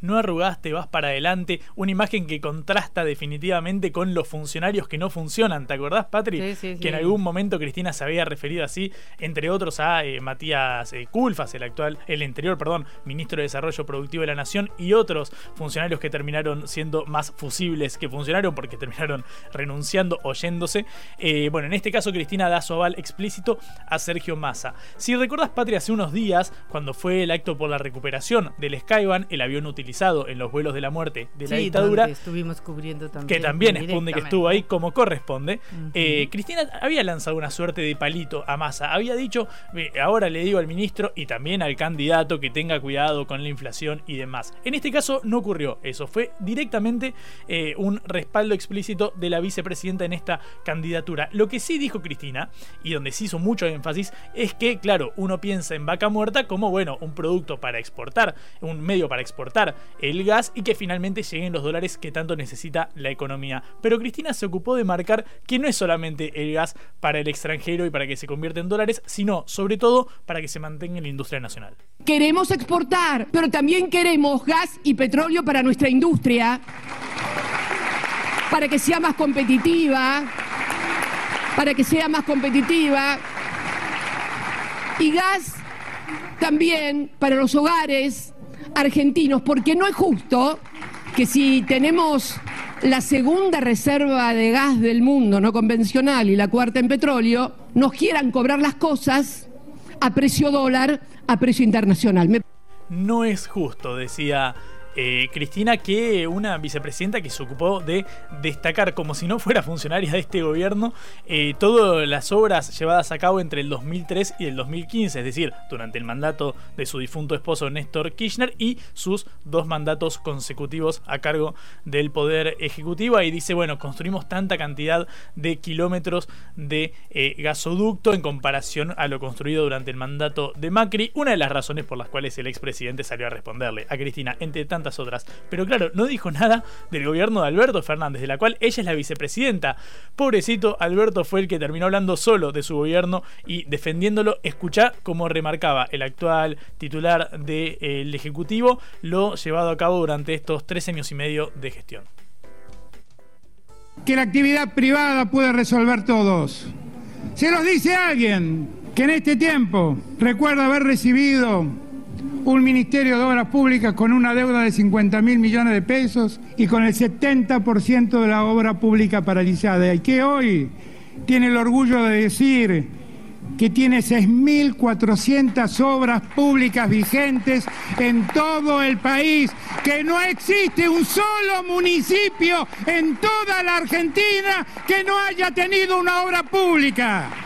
no arrugaste, vas para adelante, una imagen que contrasta definitivamente con los funcionarios que no funcionan, ¿te acordás, Patri? Sí, sí, que en algún momento Cristina se había referido así, entre otros a eh, Matías eh, Culfas, el actual, el anterior, perdón, ministro de Desarrollo Productivo de la Nación, y otros funcionarios que terminaron siendo más fusibles que funcionaron porque terminaron renunciando, oyéndose. Eh, bueno, en este caso Cristina da su aval explícito a Sergio Massa. Si recordás, Patri, hace unos días, cuando fue el acto por la recuperación del Skyban, el avión utilizado en los vuelos de la muerte de la dictadura. estuvimos cubriendo también. Que también que estuvo ahí como corresponde. Eh, Cristina había lanzado una suerte de palito a Massa. Había dicho, ahora le digo al ministro y también al candidato que tenga cuidado con la inflación y demás. En este caso no ocurrió eso. Fue directamente eh, un respaldo explícito de la vicepresidenta en esta candidatura. Lo que sí dijo Cristina, y donde se hizo mucho énfasis, es que, claro, uno piensa en vaca muerta como, bueno, un producto para exportar, un medio para exportar el gas y que finalmente lleguen los dólares que tanto necesita la economía. Pero Cristina se ocupó de marcar que no es solamente el gas para el extranjero y para que se convierta en dólares, sino sobre todo para que se mantenga en la industria nacional. Queremos exportar, pero también queremos gas y petróleo para nuestra industria, para que sea más competitiva, para que sea más competitiva. Y gas también para los hogares, argentinos, porque no es justo que si tenemos la segunda reserva de gas del mundo no convencional y la cuarta en petróleo, nos quieran cobrar las cosas a precio dólar, a precio internacional. No es justo, decía eh, Cristina, que una vicepresidenta que se ocupó de destacar, como si no fuera funcionaria de este gobierno, eh, todas las obras llevadas a cabo entre el 2003 y el 2015, es decir, durante el mandato de su difunto esposo Néstor Kirchner y sus dos mandatos consecutivos a cargo del Poder Ejecutivo. Y dice, bueno, construimos tanta cantidad de kilómetros de eh, gasoducto en comparación a lo construido durante el mandato de Macri, una de las razones por las cuales el expresidente salió a responderle a Cristina, entre tantas otras. Pero claro, no dijo nada del gobierno de Alberto Fernández, de la cual ella es la vicepresidenta. Pobrecito, Alberto fue el que terminó hablando solo de su gobierno y defendiéndolo. Escuchá como remarcaba el actual titular del Ejecutivo lo llevado a cabo durante estos tres años y medio de gestión. Que la actividad privada puede resolver todos. Se los dice alguien que en este tiempo recuerda haber recibido un Ministerio de Obras Públicas con una deuda de 50 mil millones de pesos y con el 70% de la obra pública paralizada y que hoy tiene el orgullo de decir que tiene 6.400 obras públicas vigentes en todo el país, que no existe un solo municipio en toda la Argentina que no haya tenido una obra pública.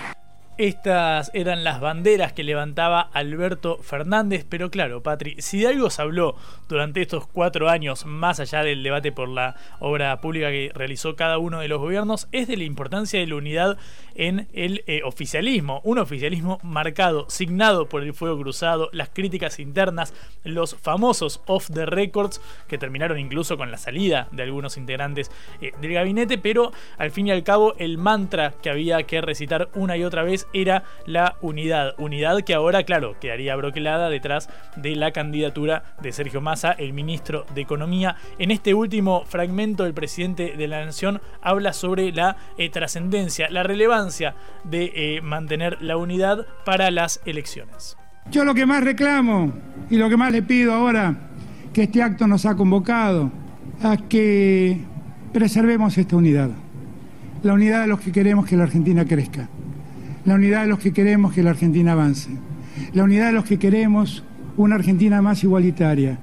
Estas eran las banderas que levantaba Alberto Fernández, pero claro, Patri, si de algo se habló durante estos cuatro años, más allá del debate por la obra pública que realizó cada uno de los gobiernos, es de la importancia de la unidad en el eh, oficialismo. Un oficialismo marcado, signado por el fuego cruzado, las críticas internas, los famosos off the records, que terminaron incluso con la salida de algunos integrantes eh, del gabinete, pero al fin y al cabo el mantra que había que recitar una y otra vez era la unidad. Unidad que ahora, claro, quedaría broquelada detrás de la candidatura de Sergio Massa, el ministro de Economía. En este último fragmento, el presidente de la Nación habla sobre la eh, trascendencia, la relevancia de eh, mantener la unidad para las elecciones. Yo lo que más reclamo y lo que más le pido ahora que este acto nos ha convocado a que preservemos esta unidad. La unidad de los que queremos que la Argentina crezca la unidad de los que queremos que la Argentina avance, la unidad de los que queremos una Argentina más igualitaria.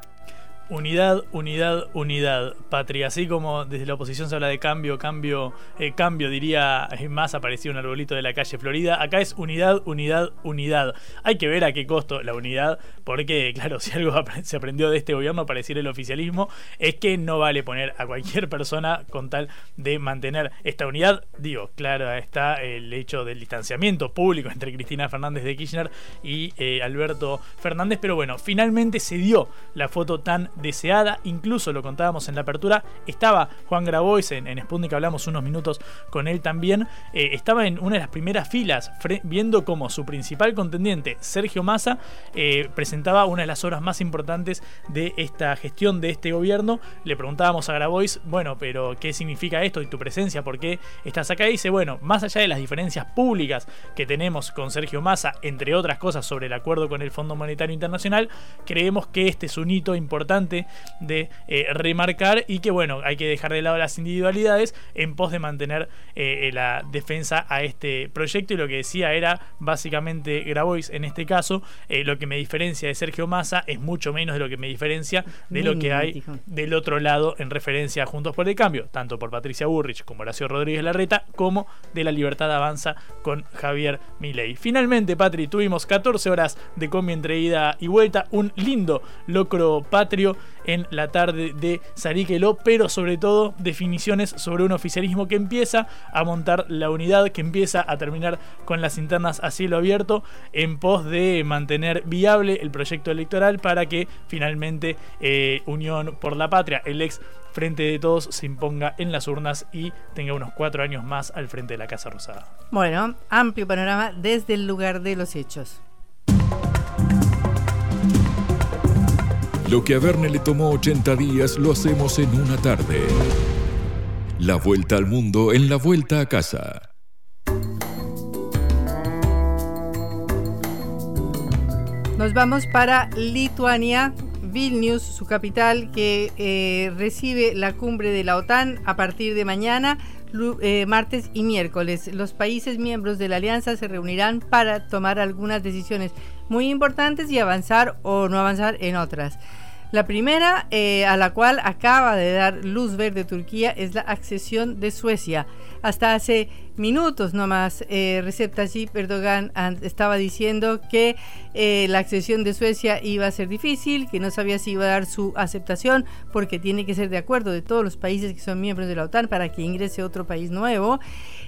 Unidad, unidad, unidad, patria. Así como desde la oposición se habla de cambio, cambio, eh, cambio, diría más apareció un arbolito de la calle Florida. Acá es unidad, unidad, unidad. Hay que ver a qué costo la unidad, porque, claro, si algo se aprendió de este gobierno, para decir el oficialismo, es que no vale poner a cualquier persona con tal de mantener esta unidad. Digo, claro, está el hecho del distanciamiento público entre Cristina Fernández de Kirchner y eh, Alberto Fernández, pero bueno, finalmente se dio la foto tan deseada, incluso lo contábamos en la apertura, estaba Juan Grabois en, en Sputnik, hablamos unos minutos con él también, eh, estaba en una de las primeras filas viendo cómo su principal contendiente, Sergio Massa, eh, presentaba una de las obras más importantes de esta gestión de este gobierno. Le preguntábamos a Grabois, bueno, pero ¿qué significa esto y tu presencia? ¿Por qué estás acá? Y dice, bueno, más allá de las diferencias públicas que tenemos con Sergio Massa, entre otras cosas sobre el acuerdo con el Fondo Monetario Internacional, creemos que este es un hito importante de eh, remarcar y que bueno, hay que dejar de lado las individualidades en pos de mantener eh, la defensa a este proyecto y lo que decía era básicamente Grabois en este caso, eh, lo que me diferencia de Sergio Massa es mucho menos de lo que me diferencia de lo que hay del otro lado en referencia a Juntos por el Cambio, tanto por Patricia Burrich como Horacio Rodríguez Larreta, como de la Libertad Avanza con Javier Milei. Finalmente, Patri, tuvimos 14 horas de combi entre ida y vuelta, un lindo locro patrio en la tarde de Sariqueló, pero sobre todo definiciones sobre un oficialismo que empieza a montar la unidad, que empieza a terminar con las internas a cielo abierto en pos de mantener viable el proyecto electoral para que finalmente eh, Unión por la Patria, el ex Frente de Todos, se imponga en las urnas y tenga unos cuatro años más al frente de la Casa Rosada. Bueno, amplio panorama desde el lugar de los hechos. Lo que a Verne le tomó 80 días lo hacemos en una tarde. La vuelta al mundo en la vuelta a casa. Nos vamos para Lituania, Vilnius, su capital, que eh, recibe la cumbre de la OTAN a partir de mañana, eh, martes y miércoles. Los países miembros de la alianza se reunirán para tomar algunas decisiones muy importantes y avanzar o no avanzar en otras. La primera, eh, a la cual acaba de dar luz verde Turquía, es la accesión de Suecia. Hasta hace minutos nomás, eh, Recep Tayyip Erdogan estaba diciendo que eh, la accesión de Suecia iba a ser difícil, que no sabía si iba a dar su aceptación, porque tiene que ser de acuerdo de todos los países que son miembros de la OTAN para que ingrese otro país nuevo.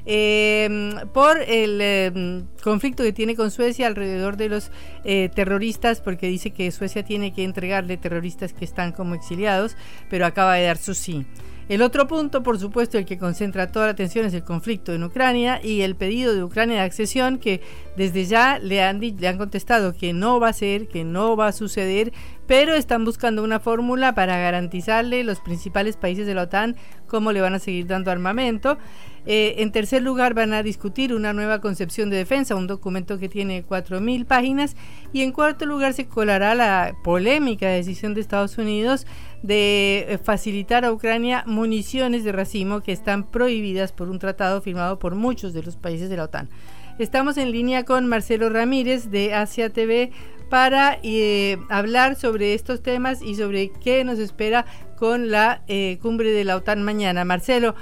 Em, por el em, conflicto que tiene con Suecia alrededor de los eh, terroristas, porque dice que Suecia tiene que entregarle terroristas que están como exiliados, pero acaba de dar su sí. El otro punto, por supuesto, el que concentra toda la atención es el conflicto en Ucrania y el pedido de Ucrania de accesión que desde ya le han, le han contestado que no va a ser, que no va a suceder, pero están buscando una fórmula para garantizarle los principales países de la OTAN cómo le van a seguir dando armamento. Eh, en tercer lugar, van a discutir una nueva concepción de defensa, un documento que tiene 4.000 páginas. Y en cuarto lugar, se colará la polémica decisión de Estados Unidos de eh, facilitar a Ucrania municiones de racimo que están prohibidas por un tratado firmado por muchos de los países de la OTAN. Estamos en línea con Marcelo Ramírez de Asia TV. para eh, hablar sobre estos temas y sobre qué nos espera con la eh, cumbre de la OTAN mañana. Marcelo,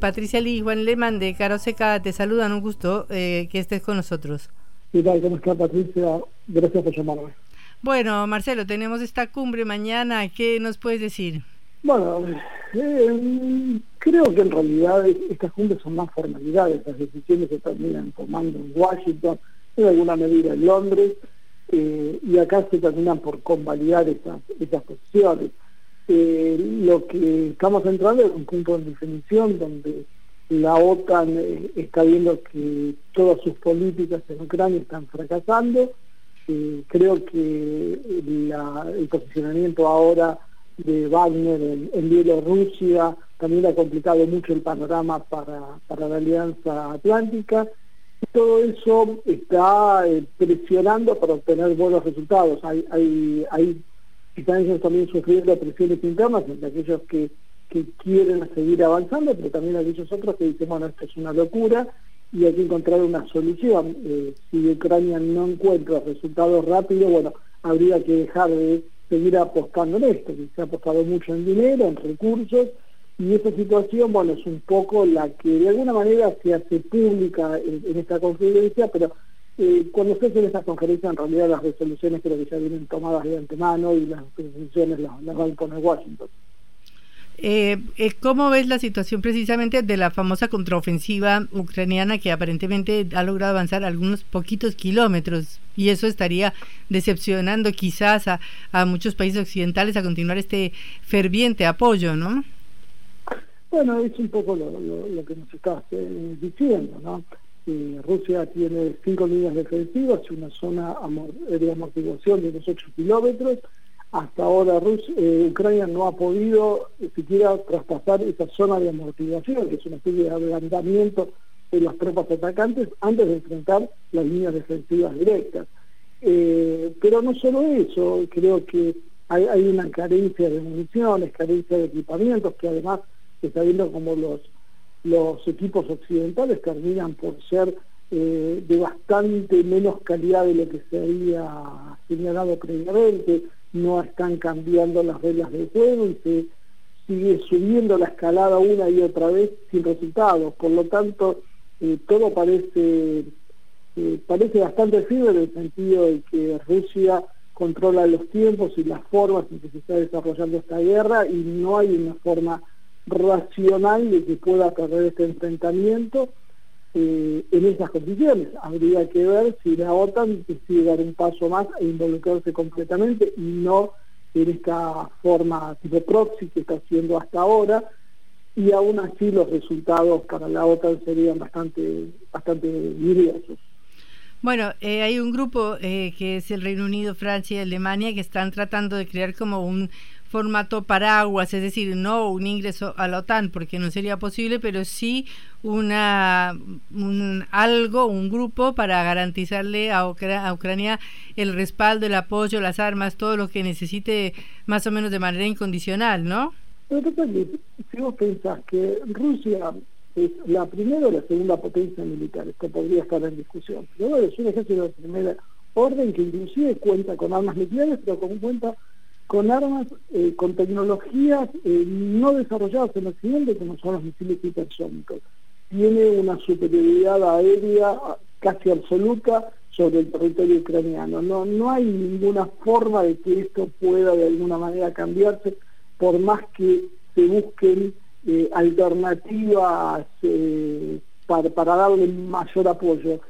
Patricia Lee y Juan Lehmann de Caro Seca te saludan, un gusto que estés con nosotros. ¿Qué tal? ¿Cómo Patricia? Gracias por llamarme. Bueno, Marcelo, tenemos esta cumbre mañana, ¿qué nos puedes decir? Bueno, eh, creo que en realidad estas cumbres son más formalidades, las decisiones se terminan tomando en Washington, en alguna medida en Londres, eh, y acá se terminan por convalidar esas, esas posiciones. Eh, lo que estamos entrando es un punto de definición donde la OTAN eh, está viendo que todas sus políticas en Ucrania están fracasando. Creo que el posicionamiento ahora de Wagner en, Bielorrusia también ha complicado mucho el panorama para, para la Alianza Atlántica todo eso está eh, presionando para obtener buenos resultados. Hay, hay, hay están también sufriendo presiones internas entre aquellos que, que quieren seguir avanzando, pero también aquellos otros que dicen, bueno, esto es una locura y hay que encontrar una solución. Eh, si Ucrania no encuentra resultados rápidos, bueno, habría que dejar de seguir apostando en esto, que se ha apostado mucho en dinero, en recursos, y esa situación, bueno, es un poco la que de alguna manera se hace pública en, esta conferencia, pero eh, cuando se hace en esta conferencia, en realidad las resoluciones creo que ya vienen tomadas de antemano y las resoluciones las, las va a imponer Washington. Eh, eh, ¿Cómo ves la situación precisamente de la famosa contraofensiva ucraniana que aparentemente ha logrado avanzar algunos poquitos kilómetros y eso estaría decepcionando quizás a, a muchos países occidentales a continuar este ferviente apoyo, ¿no? Bueno, es un poco lo, que nos estás eh, diciendo, ¿no? Eh, Rusia tiene cinco líneas defensivas una zona de amortiguación de unos 8 kilómetros. Hasta ahora eh, Ucrania no ha podido siquiera traspasar esa zona de amortiguación, que es una especie de adelantamiento de las tropas atacantes antes de enfrentar las líneas defensivas directas. pero no solo eso, creo que hay, hay una carencia de municiones, carencia de equipamientos, que además está viendo como los, los equipos occidentales terminan por ser eh, de bastante menos calidad de lo que se había señalado previamente, no están cambiando las reglas del juego y se sigue subiendo la escalada una y otra vez sin resultados. Por lo tanto, eh, todo parece, eh, parece bastante firme en el sentido de que Rusia controla los tiempos y las formas en que se está desarrollando esta guerra y no hay una forma racional de que pueda perder este enfrentamiento eh, en esas condiciones. Habría que ver si la OTAN decide dar un paso más e involucrarse completamente y no en esta forma tipo proxy que está haciendo hasta ahora y aún así los resultados para la OTAN serían bastante bastante diversos. Bueno, eh, hay un grupo eh, que es el Reino Unido, Francia y Alemania que están tratando de crear como un formato paraguas, es decir, no un ingreso a la OTAN, porque no sería posible, pero sí una un, algo, un grupo para garantizarle a, Ucrania el respaldo, el apoyo, las armas, todo lo que necesite más o menos de manera incondicional, ¿no? si vos pensás que Rusia es la primera o la segunda potencia militar, esto podría estar en discusión, pero es un ejército de primera orden que inclusive cuenta con armas nucleares, pero como cuenta con armas, eh, con tecnologías eh, no desarrolladas en Occidente, como son los misiles hipersónicos. Tiene una superioridad aérea casi absoluta sobre el territorio ucraniano. No, no hay ninguna forma de que esto pueda de alguna manera cambiarse, por más que se busquen eh, alternativas para, para darle mayor apoyo.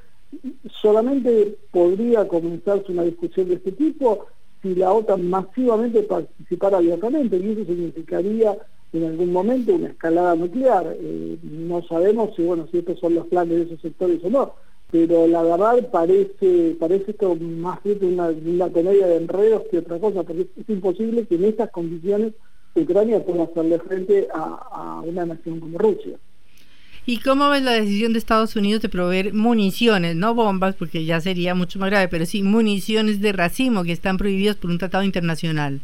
Solamente podría comenzarse una discusión de este tipo si la OTAN masivamente participara abiertamente, y eso significaría en algún momento una escalada nuclear. Eh, no sabemos si bueno si estos son los planes de esos sectores o no, pero la verdad parece parece esto más bien una, una comedia de enredos que otra cosa, porque es, imposible que en estas condiciones Ucrania pueda hacerle frente a una nación como Rusia. ¿Y cómo ves la decisión de Estados Unidos de proveer municiones, no bombas, porque ya sería mucho más grave, pero sí municiones de racimo que están prohibidas por un tratado internacional?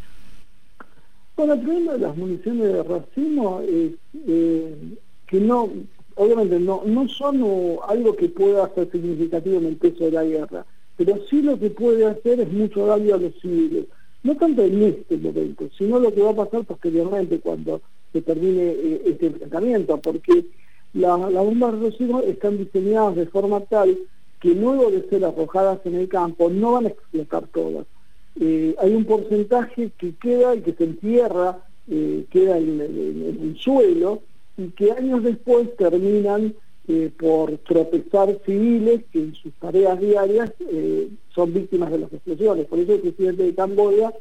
Bueno, el problema de las municiones de racimo es eh, que no, obviamente no, no son algo que pueda ser significativo en el peso de la guerra. pero sí lo que puede hacer es mucho daño a los civiles. No tanto en este momento, sino lo que va a pasar posteriormente cuando se termine eh, este enfrentamiento, porque las bombas Rocino están diseñadas de forma tal que luego de ser arrojadas en el campo no van a explotar todas. Eh, hay un porcentaje que queda y que se entierra, eh, queda en, el suelo y que años después terminan eh, por tropezar civiles que en sus tareas diarias son víctimas de las explosiones. Por eso el presidente de Camboya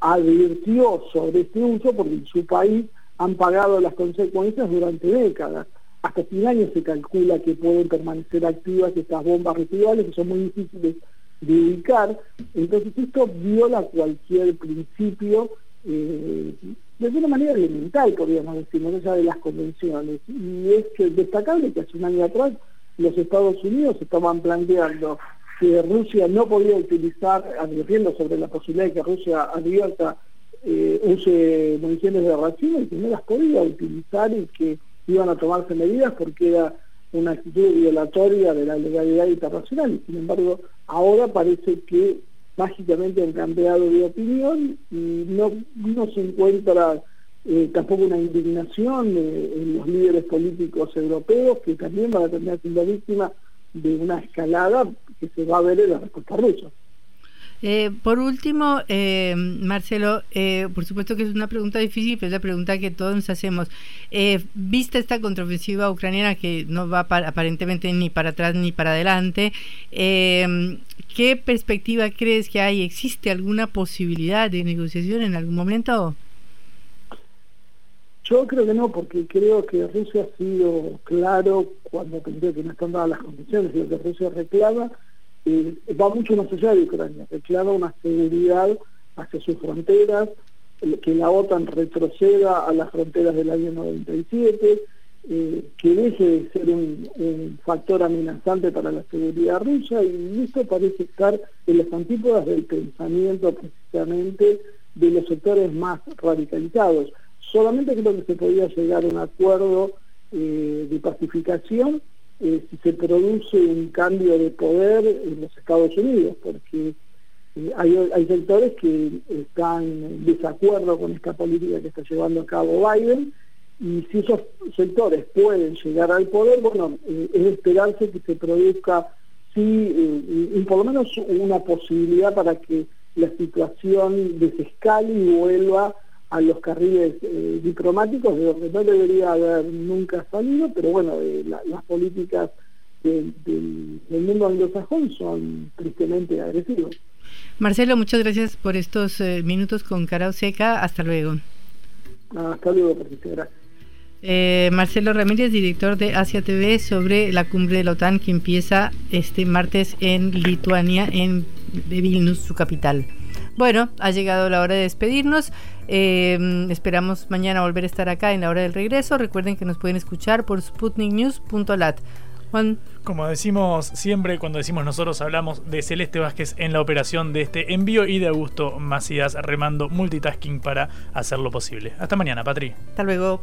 advirtió sobre este uso porque en su país han pagado las consecuencias durante décadas hasta 100 años se calcula que pueden permanecer activas estas bombas residuales que son muy difíciles de ubicar. Entonces esto viola cualquier principio eh, de una manera elemental, podríamos decir, más allá de las convenciones. Y es que destacable que hace un año atrás los Estados Unidos estaban planteando que Rusia no podía utilizar, advirtiendo sobre la posibilidad de que Rusia abierta eh, use municiones de racimo y que no las podía utilizar y que iban a tomarse medidas porque era una actitud violatoria de la legalidad internacional. Sin embargo, ahora parece que mágicamente han cambiado de opinión y no, no se encuentra eh, tampoco una indignación eh, en los líderes políticos europeos que también van a terminar siendo víctimas de una escalada que se va a ver en la respuesta rusa. Eh, por último, eh, Marcelo, eh, por supuesto que es una pregunta difícil, pero es la pregunta que todos nos hacemos. vista esta contraofensiva ucraniana que no va aparentemente ni para atrás ni para adelante, ¿qué perspectiva crees que hay? ¿Existe alguna posibilidad de negociación en algún momento? Yo creo que no, porque creo que Rusia ha sido claro cuando pensé que no están dadas las condiciones y lo que Rusia reclama va mucho más allá de Ucrania, reclama una seguridad hacia sus fronteras, que la OTAN retroceda a las fronteras del año 97, eh, que deje de ser un, factor amenazante para la seguridad rusa y esto parece estar en las antípodas del pensamiento precisamente de los sectores más radicalizados. Solamente creo que se podía llegar a un acuerdo eh, de pacificación eh, si se produce un cambio de poder en los Estados Unidos, porque eh, hay, sectores que están en desacuerdo con esta política que está llevando a cabo Biden, y si esos sectores pueden llegar al poder, bueno, eh, es esperarse que se produzca, sí, por lo menos una posibilidad para que la situación desescale y vuelva los carriles eh, diplomáticos, de donde no debería haber nunca salido, pero bueno, eh, las políticas del mundo anglosajón son tristemente agresivas. Marcelo, muchas gracias por estos eh, minutos con Cara Seca. Hasta luego. Hasta luego, gracias. Marcelo Ramírez, director de Asia TV, sobre la cumbre de la OTAN que empieza este martes en Lituania, en Vilnius, su capital. Bueno, ha llegado la hora de despedirnos. Em, esperamos mañana volver a estar acá en la hora del regreso. Recuerden que nos pueden escuchar por sputniknews.lat. Juan. Como decimos siempre, cuando decimos nosotros, hablamos de Celeste Vázquez en la operación de este envío y de Augusto Macías remando multitasking para hacerlo posible. Hasta mañana, Patri. Hasta luego.